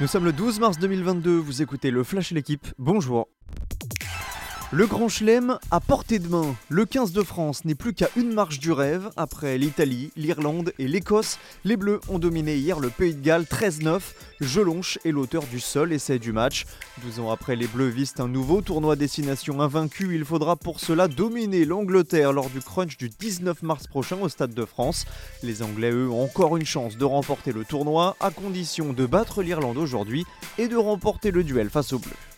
Nous sommes le 12 mars 2022, vous écoutez le Flash l'équipe, bonjour. Le Grand Chelem à portée de main. Le 15 de France n'est plus qu'à une marche du rêve. Après l'Italie, l'Irlande et l'Écosse, les Bleus ont dominé hier le Pays de Galles 13-9. Jelonche est l'auteur du seul essai du match. 12 ans après, les Bleus visent un nouveau tournoi destination invaincu. Il faudra pour cela dominer l'Angleterre lors du crunch du 19 mars prochain au Stade de France. Les Anglais, eux, ont encore une chance de remporter le tournoi à condition de battre l'Irlande aujourd'hui et de remporter le duel face aux Bleus.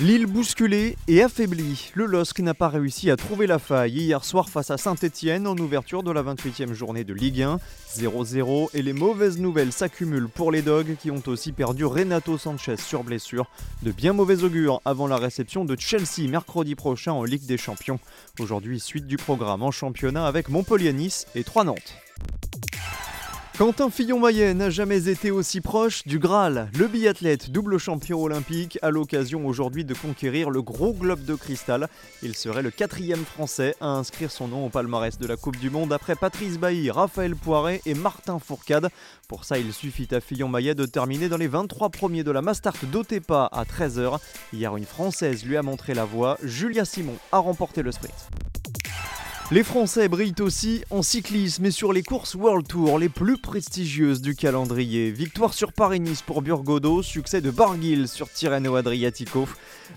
Lille bousculée et affaiblie. Le LOSC n'a pas réussi à trouver la faille hier soir face à Saint-Etienne en ouverture de la 28e journée de Ligue 1. 0-0 et les mauvaises nouvelles s'accumulent pour les Dogs qui ont aussi perdu Renato Sanchez sur blessure. De bien mauvais augure avant la réception de Chelsea mercredi prochain en Ligue des Champions. Aujourd'hui, suite du programme en championnat avec Montpellier-Nice et 3 Nantes. Quentin Fillon-Maillet n'a jamais été aussi proche du Graal. Le biathlète, double champion olympique, a l'occasion aujourd'hui de conquérir le gros globe de cristal. Il serait le quatrième français à inscrire son nom au palmarès de la Coupe du Monde après Patrice Bailly, Raphaël Poiret et Martin Fourcade. Pour ça, il suffit à Fillon-Maillet de terminer dans les 23 premiers de la Mastart d'Otepa à 13h. Hier, une Française lui a montré la voie. Julia Simon a remporté le sprint. Les Français brillent aussi en cyclisme et sur les courses World Tour les plus prestigieuses du calendrier. Victoire sur Paris-Nice pour Burgodo, succès de Barguil sur Tirreno Adriatico.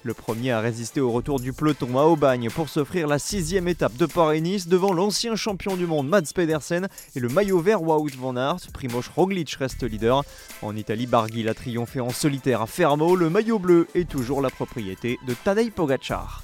Le premier a résisté au retour du peloton à Aubagne pour s'offrir la sixième étape de Paris-Nice devant l'ancien champion du monde Mads Pedersen et le maillot vert Wout van Aert. Primoz Roglic reste leader. En Italie, Barguil a triomphé en solitaire à Fermo. Le maillot bleu est toujours la propriété de Tadej Pogacar.